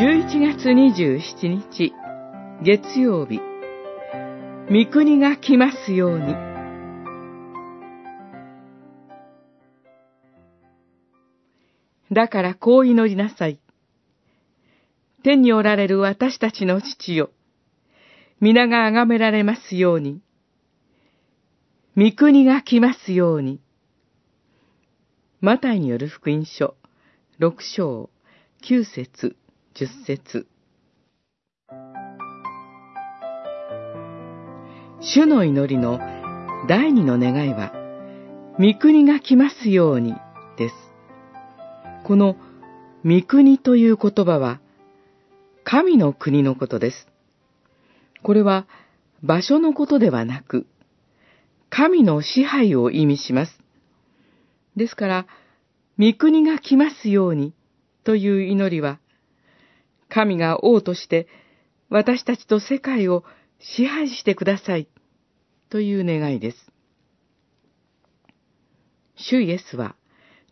11月27日、月曜日、御国が来ますように。だからこう祈りなさい。天におられる私たちの父よ。皆が崇められますように。御国が来ますように。マタイによる福音書、六章、九節、十節。主の祈りの第二の願いは、御国が来ますようにです。この御国という言葉は、神の国のことです。これは場所のことではなく、神の支配を意味します。ですから、御国が来ますようにという祈りは、神が王として私たちと世界を支配してくださいという願いです。主イエスは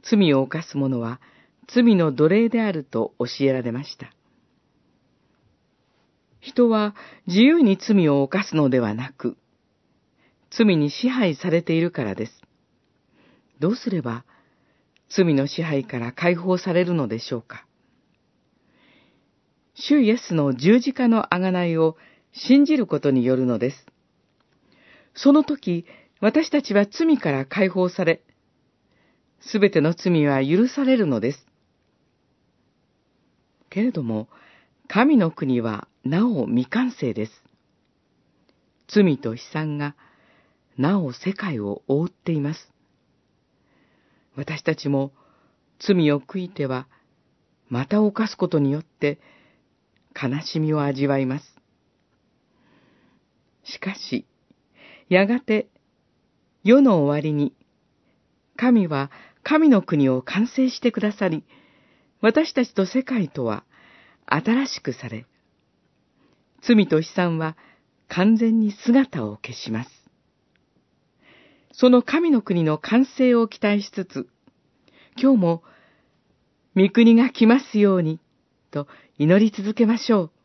罪を犯す者は罪の奴隷であると教えられました。人は自由に罪を犯すのではなく、罪に支配されているからです。どうすれば罪の支配から解放されるのでしょうか。主イエスの十字架の贖いを信じることによるのです。その時、私たちは罪から解放され、すべての罪は許されるのです。けれども、神の国はなお未完成です。罪と悲惨がなお世界を覆っています。私たちも罪を悔いてはまた犯すことによって悲しみを味わいます。しかし、やがて世の終わりに神は神の国を完成してくださり、私たちと世界とは新しくされ、罪と悲惨は完全に姿を消します。その神の国の完成を期待しつつ、今日も、御国が来ますように、と祈り続けましょう。